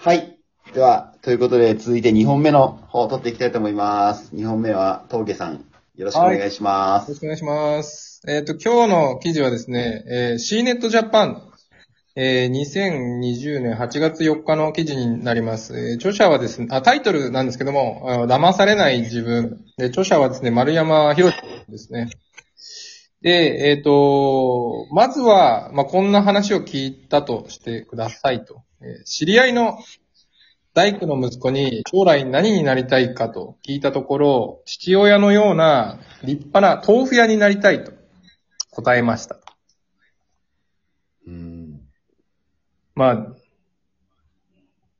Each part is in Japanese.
はい。では、ということで、続いて2本目の方を取っていきたいと思います。2本目は、峠さん、よろしくお願いします。よろしくお願いします。えっ、と、今日の記事はですね、えー、CNET Japan、えー、2020年8月4日の記事になります。えー著者はですね、あ、タイトルなんですけども、騙されない自分。で、著者はですね、丸山博ですね。で、えっ、と、まずは、まあ、こんな話を聞いたとしてくださいと。えー知り合いの大工の息子に将来何になりたいかと聞いたところ、父親のような立派な豆腐屋になりたいと答えました。うん。まあ、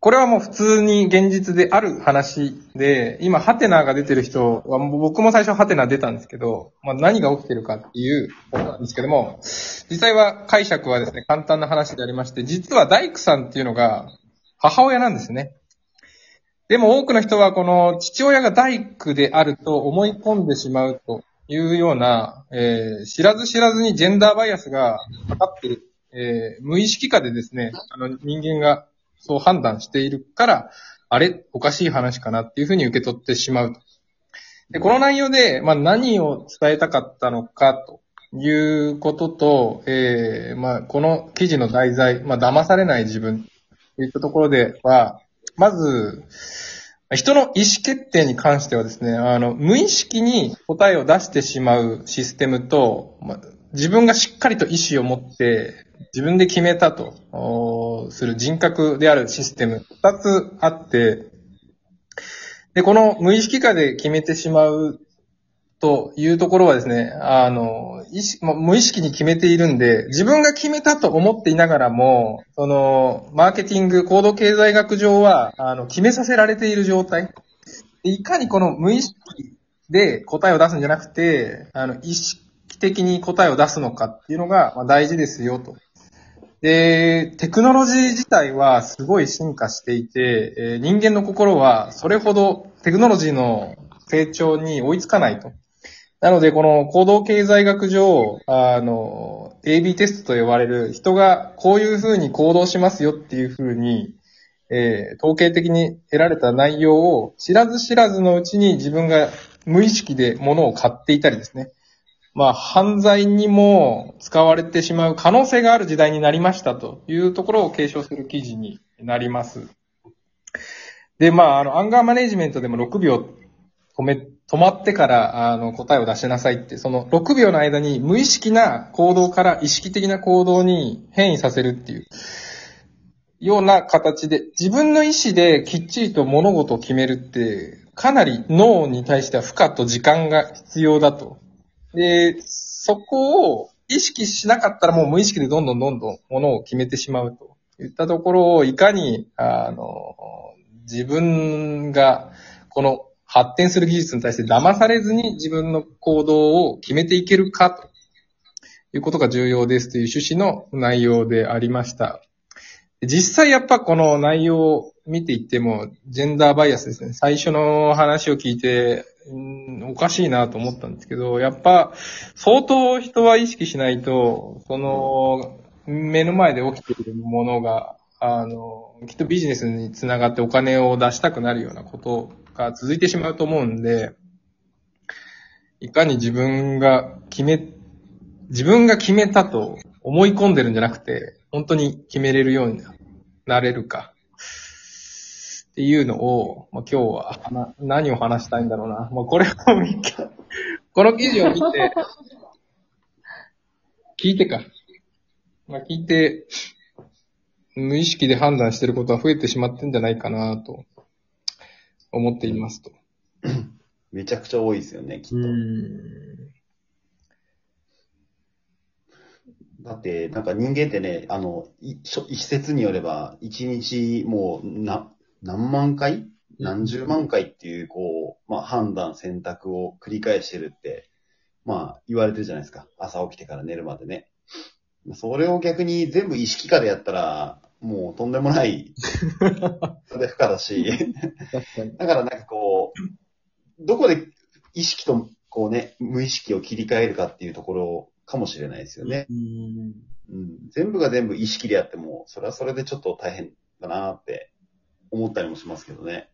これはもう普通に現実である話で、今ハテナが出てる人は、僕も最初ハテナ出たんですけど、まあ何が起きてるかっていうことなんですけども、実際は解釈はですね、簡単な話でありまして、実は大工さんっていうのが母親なんですね。でも多くの人はこの父親が大工であると思い込んでしまうというような、えー知らず知らずにジェンダーバイアスがかかってる、えー無意識下でですね、あの人間がそう判断しているから、あれ？おかしい話かなっていうふうに受け取ってしまうと。で、この内容で、まあ何を伝えたかったのかということと、えーまあこの記事の題材、まあ騙されない自分といったところでは、まず、人の意思決定に関してはですね、あの、無意識に答えを出してしまうシステムと、まあ自分がしっかりと意思を持って、自分で決めたと、する人格であるシステム、二つあって、で、この無意識下で決めてしまうというところはですね、あの、意識まあ無意識に決めているんで、自分が決めたと思っていながらも、その、マーケティング、行動経済学上は、あの、決めさせられている状態。いかにこの無意識で答えを出すんじゃなくて、あの、意識的に答えを出すのかっていうのがま大事ですよと。で、テクノロジー自体はすごい進化していて、え人間の心はそれほどテクノロジーの成長に追いつかないと。なので、この行動経済学上、あの、AB テストと呼ばれる人がこういうふうに行動しますよっていうふうに、えー統計的に得られた内容を知らず知らずのうちに自分が無意識で物を買っていたりですね。まあ、犯罪にも使われてしまう可能性がある時代になりましたというところを継承する記事になります。で、まあ、あの、アンガーマネジメントでも6秒止め、止まってから、あの、答えを出しなさいって、その6秒の間に無意識な行動から意識的な行動に変異させるっていう、ような形で、自分の意思できっちりと物事を決めるって、かなり脳に対しては負荷と時間が必要だと。で、そこを意識しなかったらもう無意識でどんどんどんどん物を決めてしまうといったところをいかに、あの、自分がこの発展する技術に対して騙されずに自分の行動を決めていけるかということが重要ですという趣旨の内容でありました。実際やっぱこの内容を見ていっても、ジェンダーバイアスですね。最初の話を聞いて、うんおかしいなと思ったんですけど、やっぱ相当人は意識しないと、その目の前で起きているものが、あの、きっとビジネスにつながってお金を出したくなるようなことが続いてしまうと思うんで、いかに自分が決め、自分が決めたと思い込んでるんじゃなくて、本当に決めれるようになれるか。っていうのを、まあ、今日はな何を話したいんだろうな。まあ、これを見て、この記事を見て、聞いてか。まあ、聞いて、無意識で判断してることは増えてしまってんじゃないかなと思っていますと。めちゃくちゃ多いですよね、きっと。ん。だって、なんか人間ってね、あの、い一説によれば、一日もう、な、何万回何十万回っていう、こう、まあ、判断、選択を繰り返してるって、まあ、言われてるじゃないですか。朝起きてから寝るまでね。それを逆に全部意識下でやったら、もうとんでもない、それで負荷だし。だからなんかこう、どこで意識と、こうね、無意識を切り替えるかっていうところかもしれないですよね。うん。うん、全部が全部意識でやっても、それはそれでちょっと大変だなって思ったりもしますけどね。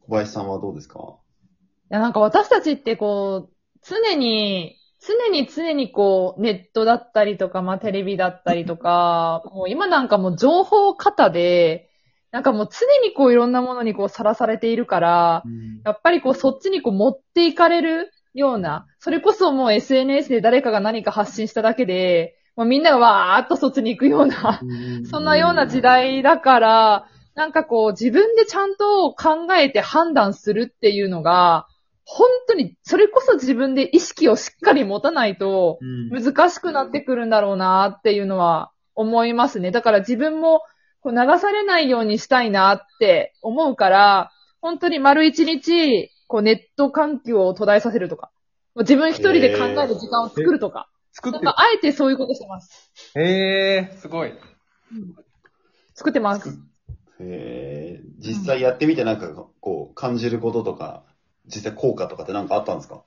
小林さんはどうですか？いや、なんか私たちってこう、常に、常に常にこう、ネットだったりとか、まあテレビだったりとか、もう今なんかもう情報型で、なんかもう常にこういろんなものにこうさらされているから、やっぱりこうそっちにこう持っていかれるような、それこそもう SNS で誰かが何か発信しただけで、もうみんながわーっとそっちに行くような、そんなような時代だから、なんかこう自分でちゃんと考えて判断するっていうのが、本当に、それこそ自分で意識をしっかり持たないとうん難しくなってくるんだろうなっていうのは思いますね。だから自分もこう流されないようにしたいなって思うから、本当に丸一日、こうネット環境を途絶えさせるとか、自分一人で考える時間を作るとか、作ってなんかあえてそういうことしてます。へえ、すごい。作ってます。えー、実際やってみてなんかこう感じることとか、実際効果とかってなんかあったんですか？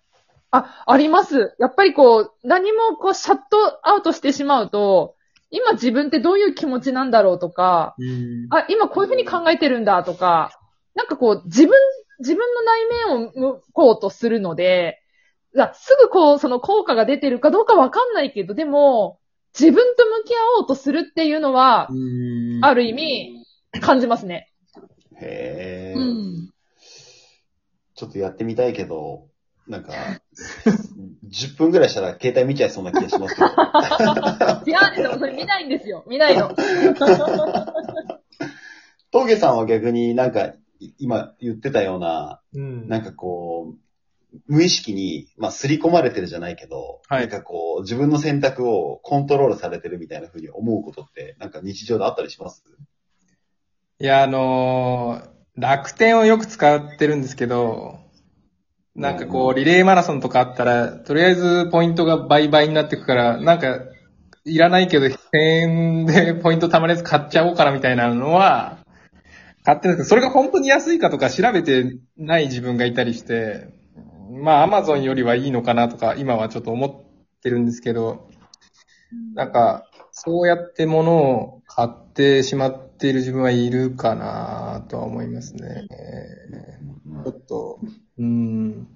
あ、あります。やっぱりこう、何もこう、シャットアウトしてしまうと、今自分ってどういう気持ちなんだろうとか、うんあ、今こういうふうに考えてるんだとか、なんかこう、自分、自分の内面を向こうとするので、だすぐこう、その効果が出てるかどうかわかんないけど、でも、自分と向き合おうとするっていうのは、うんある意味、感じますね。へえ、うん。ちょっとやってみたいけど、なんか、10分ぐらいしたら携帯見ちゃいそうな気がしますけど。違うんですよ。それ見ないんですよ。見ないの。峠さんは逆になんか、い今言ってたような、うん。なんかこう、無意識に、まあ、刷り込まれてるじゃないけど、はい。なんかこう、自分の選択をコントロールされてるみたいな風に思うことって、なんか日常であったりします？いや、あのー楽天をよく使ってるんですけど、なんかこう、リレーマラソンとかあったら、とりあえずポイントが倍々になってくから、なんか、いらないけど、1000円でポイント貯まるやつ買っちゃおうかなみたいなのは、買ってるんですけど、それが本当に安いかとか調べてない自分がいたりして、まあ、アマゾンよりはいいのかなとか、今はちょっと思ってるんですけど、なんか、そうやって物を買ってしまっている自分はいるかなとは思いますね。ちょっと、うん。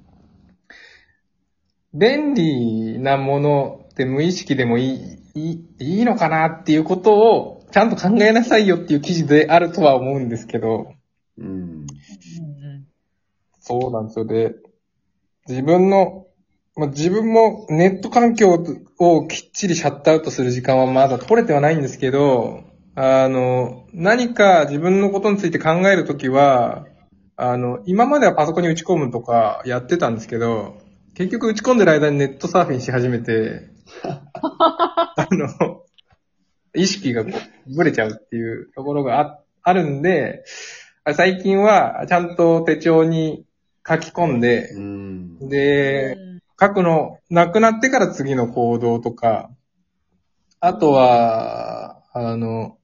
便利なものって無意識でもいい、いい、いいのかなっていうことをちゃんと考えなさいよっていう記事であるとは思うんですけど、うん。そうなんですよ。で、自分の、まあ、自分もネット環境をきっちりシャットアウトする時間はまだ取れてはないんですけど、あの、何か自分のことについて考えるときは、あの、今まではパソコンに打ち込むとかやってたんですけど、結局打ち込んでる間にネットサーフィンし始めて、あの、意識がこう、ぶれちゃうっていうところがああるんで、あ最近はちゃんと手帳に書き込んでう、ん。で、書くのなくなってから次の行動とか、あとは、あの、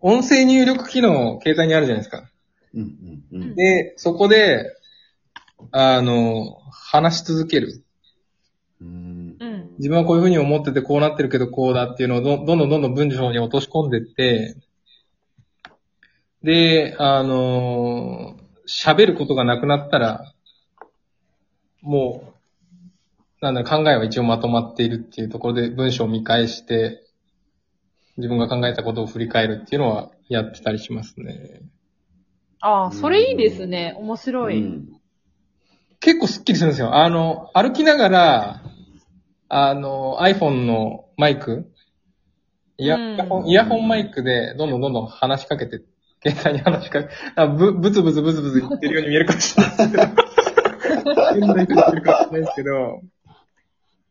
音声入力機能、携帯にあるじゃないですか。うん。うん。うん。で、そこで、あの、話し続ける。うん。うん。自分はこういうふうに思っててこうなってるけどこうだっていうのをどどんどんどんどん文章に落とし込んでって、で、あの喋ることがなくなったら、もう、なんだ、考えは一応まとまっているっていうところで文章を見返して、自分が考えたことを振り返るっていうのはやってたりしますね。ああ、それいいですね。面白い。うん結構スッキリするんですよ。あの、歩きながら、あの、iPhone のマイク、イヤホンイヤホンマイクでどんどんどんどん話しかけて、携帯に話しかけ、あぶ、ブツブツブツブツ言ってるように見えるかもしれないですけど。言ってるかもしれないですけど、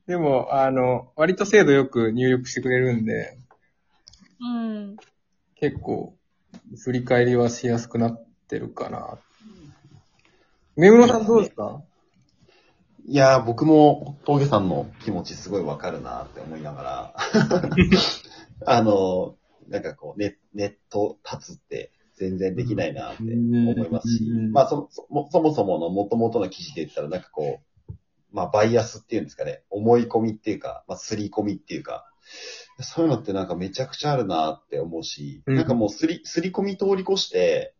でも、あの、割と精度よく入力してくれるんで、うん。結構、振り返りはしやすくなってるかな。めぐろさんどうですか？いやー、僕も峠さんの気持ちすごいわかるなって思いながら、あの、なんかこう、ネネット立つって全然できないなって思いますし。うん、まあそそもそもそもの元々の記事で言ったらなんかこう、まあバイアスっていうんですかね、思い込みっていうか、まあ刷り込みっていうか、そういうのってなんかめちゃくちゃあるなって思うし、うん。なんかもうすり、すり込み通り越して、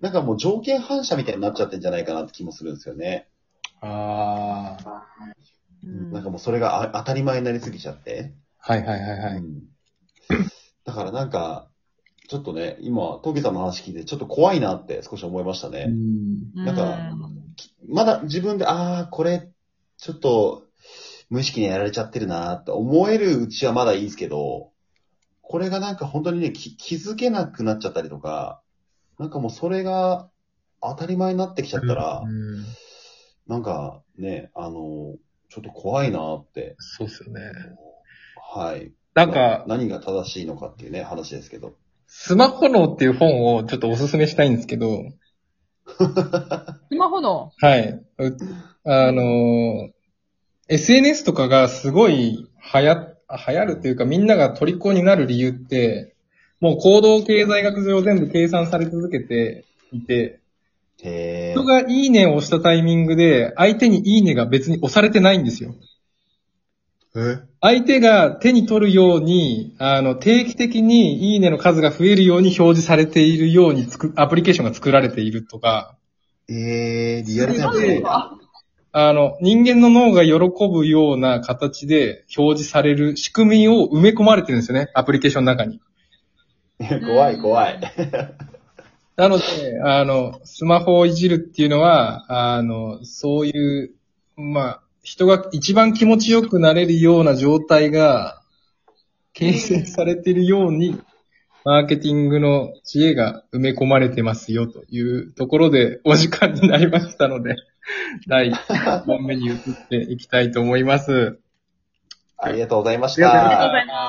なんかもう条件反射みたいになっちゃってんじゃないかなって気もするんですよね。ああ。それがあ当たり前になりすぎちゃって。はいはいはいはい。うんだからなんか、ちょっとね、今、トゲさんの話聞いてちょっと怖いなって少し思いましたね。うんなんかきまだ自分で、ああ、これ、ちょっと、無意識にやられちゃってるなって思えるうちはまだいいですけど、これがなんか本当にね、き気づけなくなっちゃったりとか、なんかもうそれが当たり前になってきちゃったら、うんなんかね、あの、ちょっと怖いなって。そうっすよね。はい。なんか、何が正しいのかっていうね、話ですけど。スマホ脳っていう本をちょっとおすすめしたいんですけど、スマホの？はい。うあのー SNS とかがすごい流行、流行るっていうかみんなが虜になる理由って、もう行動経済学上全部計算され続けていて、へ人がいいねを押したタイミングで相手にいいねが別に押されてないんですよ。え？相手が手に取るように、あの、定期的にいいねの数が増えるように表示されているようにつく、アプリケーションが作られているとか、えー、リアルタイムあの、人間の脳が喜ぶような形で表示される仕組みを埋め込まれてるんですよね、アプリケーションの中に。怖 い怖い。なので、あの、スマホをいじるっていうのは、あの、そういう、まあ、人が一番気持ちよくなれるような状態が形成されているように、マーケティングの知恵が埋め込まれてますよというところでお時間になりましたので、第1本目に移っていきたいと思います。ありがとうございましたありがとうござい。ます。